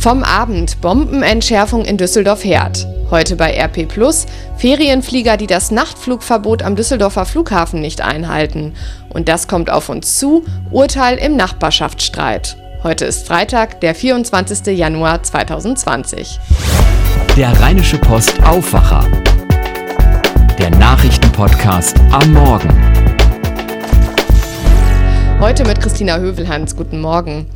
Vom Abend Bombenentschärfung in Düsseldorf-Herd. Heute bei RP Plus Ferienflieger, die das Nachtflugverbot am Düsseldorfer Flughafen nicht einhalten. Und das kommt auf uns zu. Urteil im Nachbarschaftsstreit. Heute ist Freitag, der 24. Januar 2020. Der Rheinische Post Aufwacher. Der Nachrichtenpodcast am Morgen. Heute mit Christina Hövelhans. Guten Morgen.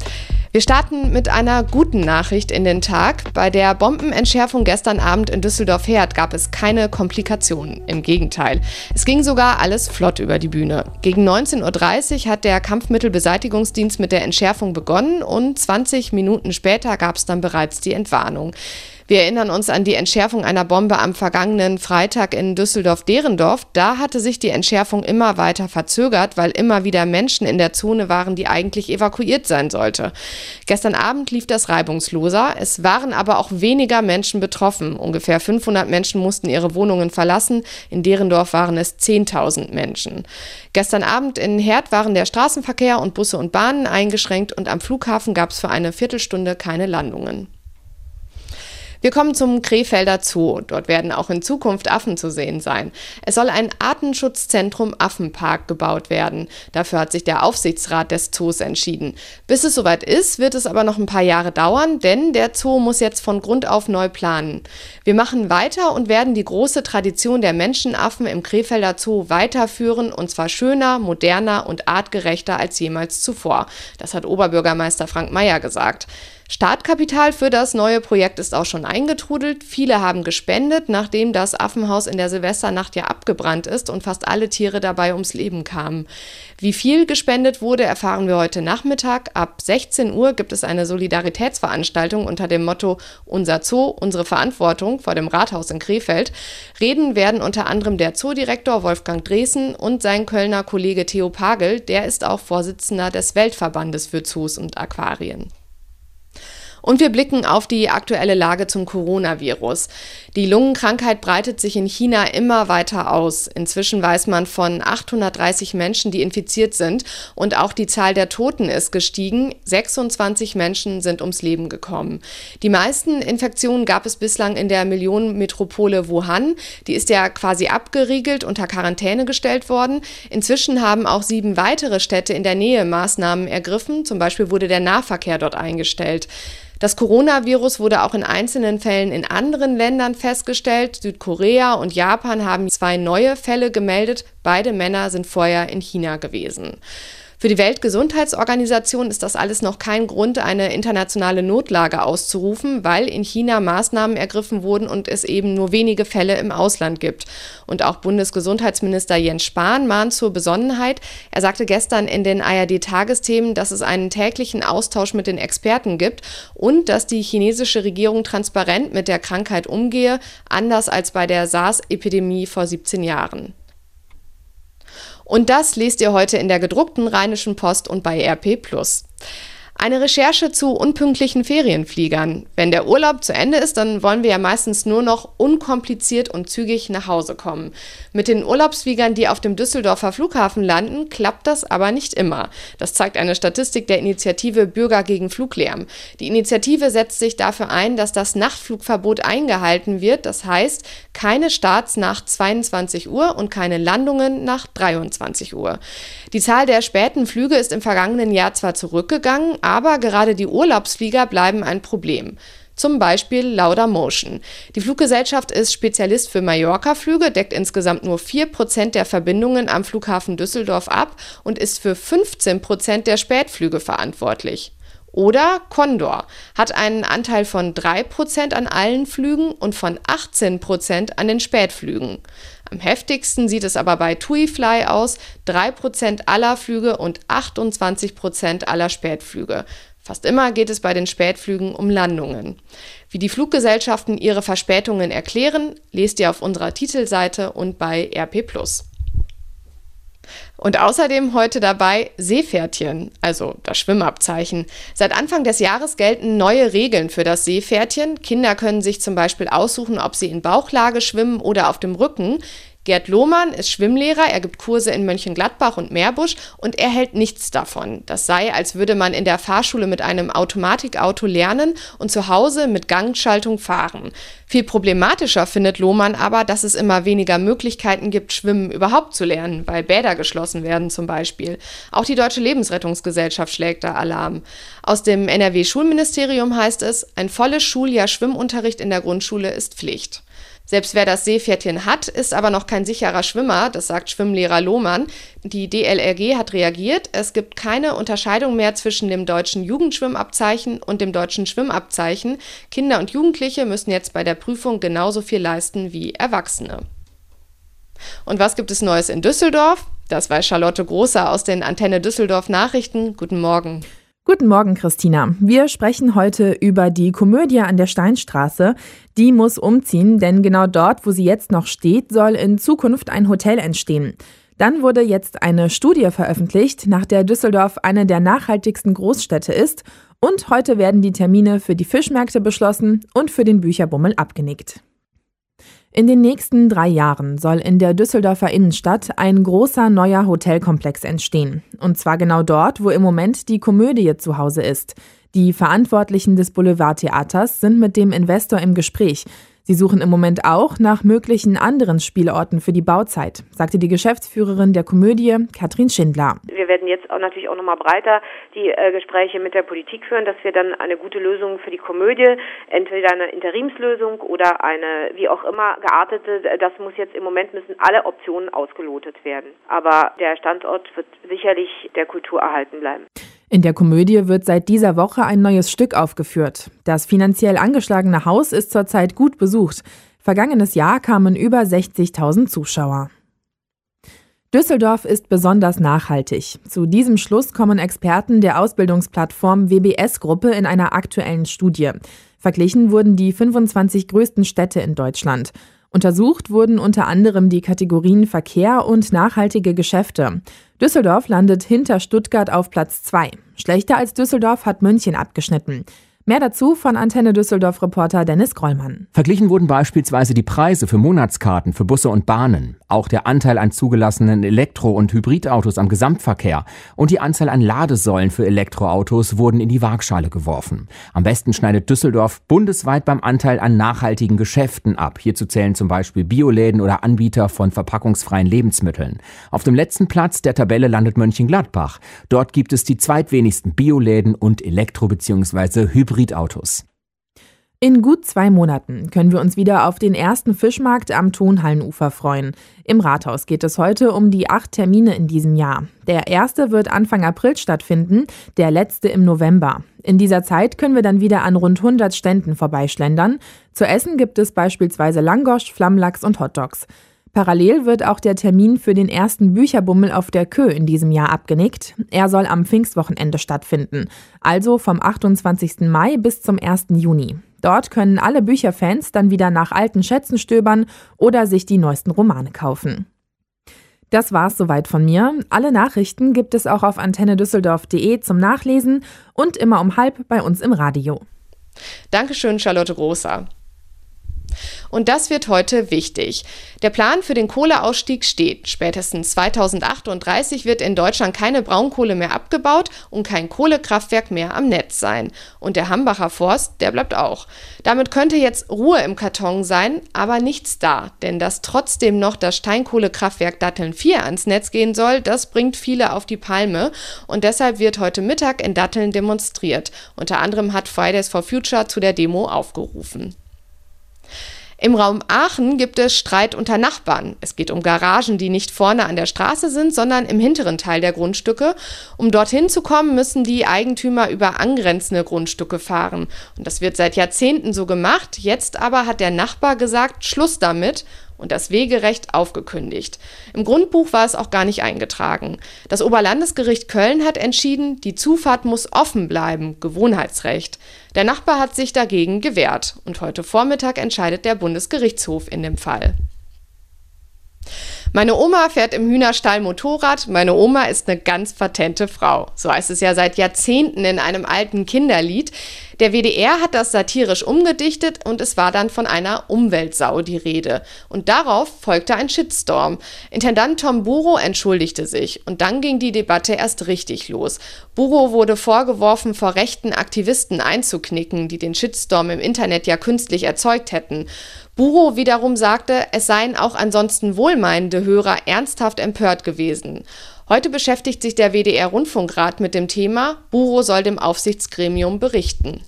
Wir starten mit einer guten Nachricht in den Tag. Bei der Bombenentschärfung gestern Abend in Düsseldorf-Herd gab es keine Komplikationen. Im Gegenteil. Es ging sogar alles flott über die Bühne. Gegen 19.30 Uhr hat der Kampfmittelbeseitigungsdienst mit der Entschärfung begonnen und 20 Minuten später gab es dann bereits die Entwarnung. Wir erinnern uns an die Entschärfung einer Bombe am vergangenen Freitag in Düsseldorf-Derendorf. Da hatte sich die Entschärfung immer weiter verzögert, weil immer wieder Menschen in der Zone waren, die eigentlich evakuiert sein sollte. Gestern Abend lief das reibungsloser. Es waren aber auch weniger Menschen betroffen. Ungefähr 500 Menschen mussten ihre Wohnungen verlassen. In Derendorf waren es 10.000 Menschen. Gestern Abend in Herd waren der Straßenverkehr und Busse und Bahnen eingeschränkt und am Flughafen gab es für eine Viertelstunde keine Landungen. Wir kommen zum Krefelder Zoo. Dort werden auch in Zukunft Affen zu sehen sein. Es soll ein Artenschutzzentrum Affenpark gebaut werden. Dafür hat sich der Aufsichtsrat des Zoos entschieden. Bis es soweit ist, wird es aber noch ein paar Jahre dauern, denn der Zoo muss jetzt von Grund auf neu planen. Wir machen weiter und werden die große Tradition der Menschenaffen im Krefelder Zoo weiterführen und zwar schöner, moderner und artgerechter als jemals zuvor. Das hat Oberbürgermeister Frank Mayer gesagt. Startkapital für das neue Projekt ist auch schon eingetrudelt. Viele haben gespendet, nachdem das Affenhaus in der Silvesternacht ja abgebrannt ist und fast alle Tiere dabei ums Leben kamen. Wie viel gespendet wurde, erfahren wir heute Nachmittag. Ab 16 Uhr gibt es eine Solidaritätsveranstaltung unter dem Motto Unser Zoo, unsere Verantwortung vor dem Rathaus in Krefeld. Reden werden unter anderem der Zoodirektor Wolfgang Dresen und sein Kölner Kollege Theo Pagel, der ist auch Vorsitzender des Weltverbandes für Zoos und Aquarien. Und wir blicken auf die aktuelle Lage zum Coronavirus. Die Lungenkrankheit breitet sich in China immer weiter aus. Inzwischen weiß man von 830 Menschen, die infiziert sind. Und auch die Zahl der Toten ist gestiegen. 26 Menschen sind ums Leben gekommen. Die meisten Infektionen gab es bislang in der Millionenmetropole Wuhan. Die ist ja quasi abgeriegelt, unter Quarantäne gestellt worden. Inzwischen haben auch sieben weitere Städte in der Nähe Maßnahmen ergriffen. Zum Beispiel wurde der Nahverkehr dort eingestellt. Das Coronavirus wurde auch in einzelnen Fällen in anderen Ländern festgestellt. Südkorea und Japan haben zwei neue Fälle gemeldet. Beide Männer sind vorher in China gewesen. Für die Weltgesundheitsorganisation ist das alles noch kein Grund, eine internationale Notlage auszurufen, weil in China Maßnahmen ergriffen wurden und es eben nur wenige Fälle im Ausland gibt. Und auch Bundesgesundheitsminister Jens Spahn mahnt zur Besonnenheit. Er sagte gestern in den ARD-Tagesthemen, dass es einen täglichen Austausch mit den Experten gibt und dass die chinesische Regierung transparent mit der Krankheit umgehe, anders als bei der SARS-Epidemie vor 17 Jahren. Und das lest ihr heute in der gedruckten Rheinischen Post und bei RP+. Eine Recherche zu unpünktlichen Ferienfliegern. Wenn der Urlaub zu Ende ist, dann wollen wir ja meistens nur noch unkompliziert und zügig nach Hause kommen. Mit den Urlaubsfliegern, die auf dem Düsseldorfer Flughafen landen, klappt das aber nicht immer. Das zeigt eine Statistik der Initiative Bürger gegen Fluglärm. Die Initiative setzt sich dafür ein, dass das Nachtflugverbot eingehalten wird. Das heißt, keine Starts nach 22 Uhr und keine Landungen nach 23 Uhr. Die Zahl der späten Flüge ist im vergangenen Jahr zwar zurückgegangen, aber gerade die Urlaubsflieger bleiben ein Problem. Zum Beispiel Laudamotion. Die Fluggesellschaft ist Spezialist für Mallorca-Flüge, deckt insgesamt nur 4% der Verbindungen am Flughafen Düsseldorf ab und ist für 15% der Spätflüge verantwortlich. Oder Condor hat einen Anteil von 3% an allen Flügen und von 18% an den Spätflügen. Am heftigsten sieht es aber bei TuiFly aus, 3% aller Flüge und 28% aller Spätflüge. Fast immer geht es bei den Spätflügen um Landungen. Wie die Fluggesellschaften ihre Verspätungen erklären, lest ihr auf unserer Titelseite und bei RP+. Und außerdem heute dabei Seepferdchen, also das Schwimmabzeichen. Seit Anfang des Jahres gelten neue Regeln für das Seepferdchen. Kinder können sich zum Beispiel aussuchen, ob sie in Bauchlage schwimmen oder auf dem Rücken. Gerd Lohmann ist Schwimmlehrer, er gibt Kurse in Mönchengladbach und Meerbusch und er hält nichts davon. Das sei, als würde man in der Fahrschule mit einem Automatikauto lernen und zu Hause mit Gangschaltung fahren. Viel problematischer findet Lohmann aber, dass es immer weniger Möglichkeiten gibt, Schwimmen überhaupt zu lernen, weil Bäder geschlossen werden zum Beispiel. Auch die Deutsche Lebensrettungsgesellschaft schlägt da Alarm. Aus dem NRW-Schulministerium heißt es, ein volles Schuljahr Schwimmunterricht in der Grundschule ist Pflicht. Selbst wer das Seepferdchen hat, ist aber noch kein sicherer Schwimmer, das sagt Schwimmlehrer Lohmann. Die DLRG hat reagiert. Es gibt keine Unterscheidung mehr zwischen dem deutschen Jugendschwimmabzeichen und dem deutschen Schwimmabzeichen. Kinder und Jugendliche müssen jetzt bei der Prüfung genauso viel leisten wie Erwachsene. Und was gibt es Neues in Düsseldorf? Das weiß Charlotte Großer aus den Antenne Düsseldorf Nachrichten. Guten Morgen. Guten Morgen, Christina. Wir sprechen heute über die Komödie an der Steinstraße. Die muss umziehen, denn genau dort, wo sie jetzt noch steht, soll in Zukunft ein Hotel entstehen. Dann wurde jetzt eine Studie veröffentlicht, nach der Düsseldorf eine der nachhaltigsten Großstädte ist. Und heute werden die Termine für die Fischmärkte beschlossen und für den Bücherbummel abgenickt. In den nächsten drei Jahren soll in der Düsseldorfer Innenstadt ein großer neuer Hotelkomplex entstehen. Und zwar genau dort, wo im Moment die Komödie zu Hause ist. Die Verantwortlichen des Boulevardtheaters sind mit dem Investor im Gespräch. Sie suchen im Moment auch nach möglichen anderen Spielorten für die Bauzeit, sagte die Geschäftsführerin der Komödie, Katrin Schindler. Wir werden jetzt auch natürlich auch noch mal breiter die äh, Gespräche mit der Politik führen, dass wir dann eine gute Lösung für die Komödie, entweder eine Interimslösung oder eine wie auch immer geartete, das muss jetzt im Moment müssen alle Optionen ausgelotet werden. Aber der Standort wird sicherlich der Kultur erhalten bleiben. In der Komödie wird seit dieser Woche ein neues Stück aufgeführt. Das finanziell angeschlagene Haus ist zurzeit gut besucht. Vergangenes Jahr kamen über 60.000 Zuschauer. Düsseldorf ist besonders nachhaltig. Zu diesem Schluss kommen Experten der Ausbildungsplattform WBS-Gruppe in einer aktuellen Studie. Verglichen wurden die 25 größten Städte in Deutschland. Untersucht wurden unter anderem die Kategorien Verkehr und nachhaltige Geschäfte. Düsseldorf landet hinter Stuttgart auf Platz 2. Schlechter als Düsseldorf hat München abgeschnitten. Mehr dazu von Antenne Düsseldorf Reporter Dennis Grollmann. Verglichen wurden beispielsweise die Preise für Monatskarten für Busse und Bahnen, auch der Anteil an zugelassenen Elektro- und Hybridautos am Gesamtverkehr und die Anzahl an Ladesäulen für Elektroautos wurden in die Waagschale geworfen. Am besten schneidet Düsseldorf bundesweit beim Anteil an nachhaltigen Geschäften ab. Hierzu zählen zum Beispiel Bioläden oder Anbieter von verpackungsfreien Lebensmitteln. Auf dem letzten Platz der Tabelle landet Mönchengladbach. Dort gibt es die zweitwenigsten Bioläden und Elektro- bzw. Hybrid Hybridautos. In gut zwei Monaten können wir uns wieder auf den ersten Fischmarkt am Tonhallenufer freuen. Im Rathaus geht es heute um die acht Termine in diesem Jahr. Der erste wird Anfang April stattfinden, der letzte im November. In dieser Zeit können wir dann wieder an rund 100 Ständen vorbeischlendern. Zu essen gibt es beispielsweise Langosch, Flammlachs und Hotdogs. Parallel wird auch der Termin für den ersten Bücherbummel auf der Kö in diesem Jahr abgenickt. Er soll am Pfingstwochenende stattfinden, also vom 28. Mai bis zum 1. Juni. Dort können alle Bücherfans dann wieder nach alten Schätzen stöbern oder sich die neuesten Romane kaufen. Das war's soweit von mir. Alle Nachrichten gibt es auch auf antennedüsseldorf.de zum Nachlesen und immer um halb bei uns im Radio. Dankeschön, Charlotte Großer. Und das wird heute wichtig. Der Plan für den Kohleausstieg steht. Spätestens 2038 wird in Deutschland keine Braunkohle mehr abgebaut und kein Kohlekraftwerk mehr am Netz sein. Und der Hambacher Forst, der bleibt auch. Damit könnte jetzt Ruhe im Karton sein, aber nichts da. Denn dass trotzdem noch das Steinkohlekraftwerk Datteln 4 ans Netz gehen soll, das bringt viele auf die Palme. Und deshalb wird heute Mittag in Datteln demonstriert. Unter anderem hat Fridays for Future zu der Demo aufgerufen. Im Raum Aachen gibt es Streit unter Nachbarn. Es geht um Garagen, die nicht vorne an der Straße sind, sondern im hinteren Teil der Grundstücke. Um dorthin zu kommen, müssen die Eigentümer über angrenzende Grundstücke fahren. Und das wird seit Jahrzehnten so gemacht. Jetzt aber hat der Nachbar gesagt, Schluss damit und das Wegerecht aufgekündigt. Im Grundbuch war es auch gar nicht eingetragen. Das Oberlandesgericht Köln hat entschieden, die Zufahrt muss offen bleiben, Gewohnheitsrecht. Der Nachbar hat sich dagegen gewehrt und heute Vormittag entscheidet der Bundesgerichtshof in dem Fall. Meine Oma fährt im Hühnerstall Motorrad. Meine Oma ist eine ganz patente Frau. So heißt es ja seit Jahrzehnten in einem alten Kinderlied. Der WDR hat das satirisch umgedichtet und es war dann von einer Umweltsau die Rede. Und darauf folgte ein Shitstorm. Intendant Tom Buro entschuldigte sich und dann ging die Debatte erst richtig los. Buro wurde vorgeworfen, vor rechten Aktivisten einzuknicken, die den Shitstorm im Internet ja künstlich erzeugt hätten. Buro wiederum sagte, es seien auch ansonsten wohlmeinende Hörer ernsthaft empört gewesen. Heute beschäftigt sich der WDR-Rundfunkrat mit dem Thema. Buro soll dem Aufsichtsgremium berichten.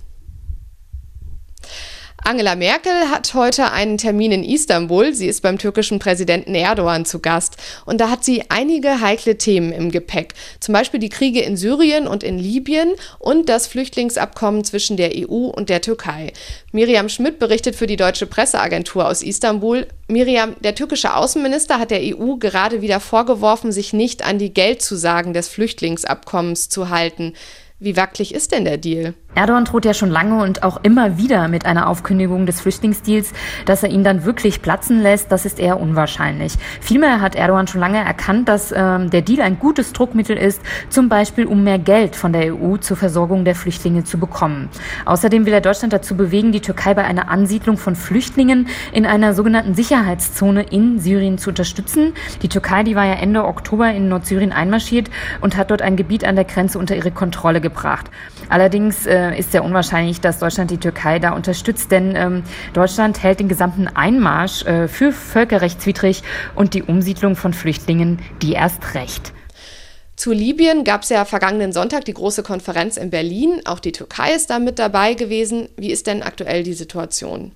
Angela Merkel hat heute einen Termin in Istanbul. Sie ist beim türkischen Präsidenten Erdogan zu Gast. Und da hat sie einige heikle Themen im Gepäck. Zum Beispiel die Kriege in Syrien und in Libyen und das Flüchtlingsabkommen zwischen der EU und der Türkei. Miriam Schmidt berichtet für die deutsche Presseagentur aus Istanbul. Miriam, der türkische Außenminister hat der EU gerade wieder vorgeworfen, sich nicht an die Geldzusagen des Flüchtlingsabkommens zu halten. Wie wackelig ist denn der Deal? Erdogan droht ja schon lange und auch immer wieder mit einer Aufkündigung des Flüchtlingsdeals. Dass er ihn dann wirklich platzen lässt, das ist eher unwahrscheinlich. Vielmehr hat Erdogan schon lange erkannt, dass ähm, der Deal ein gutes Druckmittel ist, zum Beispiel um mehr Geld von der EU zur Versorgung der Flüchtlinge zu bekommen. Außerdem will er Deutschland dazu bewegen, die Türkei bei einer Ansiedlung von Flüchtlingen in einer sogenannten Sicherheitszone in Syrien zu unterstützen. Die Türkei, die war ja Ende Oktober in Nordsyrien einmarschiert und hat dort ein Gebiet an der Grenze unter ihre Kontrolle gebracht. Allerdings äh, ist sehr unwahrscheinlich, dass Deutschland die Türkei da unterstützt, denn ähm, Deutschland hält den gesamten Einmarsch äh, für völkerrechtswidrig und die Umsiedlung von Flüchtlingen die erst recht. Zu Libyen gab es ja vergangenen Sonntag die große Konferenz in Berlin. Auch die Türkei ist da mit dabei gewesen. Wie ist denn aktuell die Situation?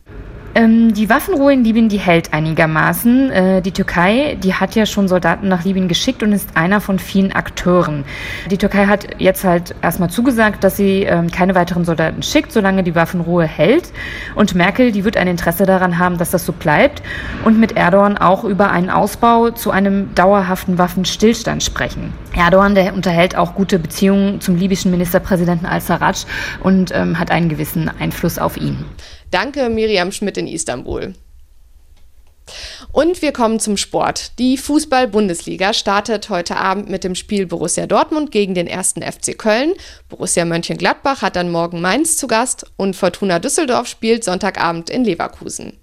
Ähm, die Waffenruhe in Libyen, die hält einigermaßen. Äh, die Türkei, die hat ja schon Soldaten nach Libyen geschickt und ist einer von vielen Akteuren. Die Türkei hat jetzt halt erstmal zugesagt, dass sie ähm, keine weiteren Soldaten schickt, solange die Waffenruhe hält. Und Merkel, die wird ein Interesse daran haben, dass das so bleibt und mit Erdogan auch über einen Ausbau zu einem dauerhaften Waffenstillstand sprechen. Erdogan, der unterhält auch gute Beziehungen zum libyschen Ministerpräsidenten al-Sarraj und ähm, hat einen gewissen Einfluss auf ihn. Danke, Miriam Schmidt in Istanbul. Und wir kommen zum Sport. Die Fußball-Bundesliga startet heute Abend mit dem Spiel Borussia Dortmund gegen den ersten FC Köln. Borussia Mönchengladbach hat dann morgen Mainz zu Gast und Fortuna Düsseldorf spielt Sonntagabend in Leverkusen.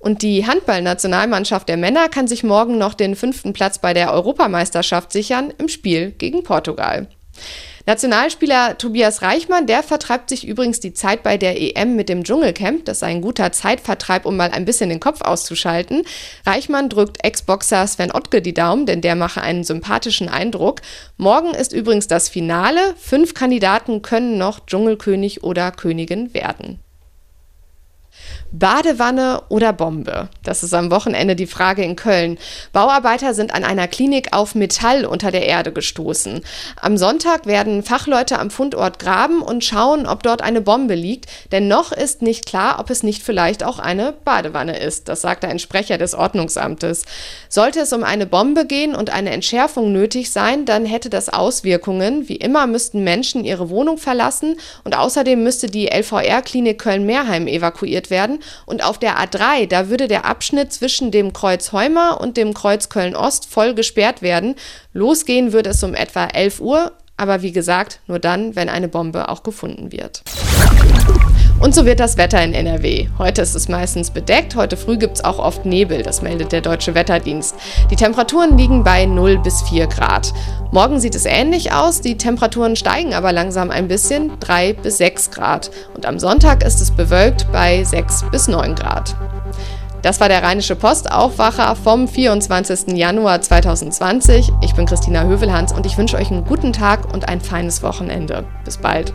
Und die Handballnationalmannschaft der Männer kann sich morgen noch den fünften Platz bei der Europameisterschaft sichern im Spiel gegen Portugal. Nationalspieler Tobias Reichmann, der vertreibt sich übrigens die Zeit bei der EM mit dem Dschungelcamp. Das sei ein guter Zeitvertreib, um mal ein bisschen den Kopf auszuschalten. Reichmann drückt Ex-Boxer Sven Ottke die Daumen, denn der mache einen sympathischen Eindruck. Morgen ist übrigens das Finale. Fünf Kandidaten können noch Dschungelkönig oder Königin werden. Badewanne oder Bombe? Das ist am Wochenende die Frage in Köln. Bauarbeiter sind an einer Klinik auf Metall unter der Erde gestoßen. Am Sonntag werden Fachleute am Fundort graben und schauen, ob dort eine Bombe liegt, denn noch ist nicht klar, ob es nicht vielleicht auch eine Badewanne ist. Das sagte ein Sprecher des Ordnungsamtes. Sollte es um eine Bombe gehen und eine Entschärfung nötig sein, dann hätte das Auswirkungen. Wie immer müssten Menschen ihre Wohnung verlassen und außerdem müsste die LVR-Klinik Köln-Mehrheim evakuiert werden und auf der A3, da würde der Abschnitt zwischen dem Kreuz Heumer und dem Kreuz Köln-Ost voll gesperrt werden. Losgehen würde es um etwa 11 Uhr, aber wie gesagt, nur dann, wenn eine Bombe auch gefunden wird. Und so wird das Wetter in NRW. Heute ist es meistens bedeckt, heute früh gibt es auch oft Nebel, das meldet der Deutsche Wetterdienst. Die Temperaturen liegen bei 0 bis 4 Grad. Morgen sieht es ähnlich aus, die Temperaturen steigen aber langsam ein bisschen, 3 bis 6 Grad. Und am Sonntag ist es bewölkt bei 6 bis 9 Grad. Das war der Rheinische Post Aufwacher vom 24. Januar 2020. Ich bin Christina Hövelhans und ich wünsche euch einen guten Tag und ein feines Wochenende. Bis bald.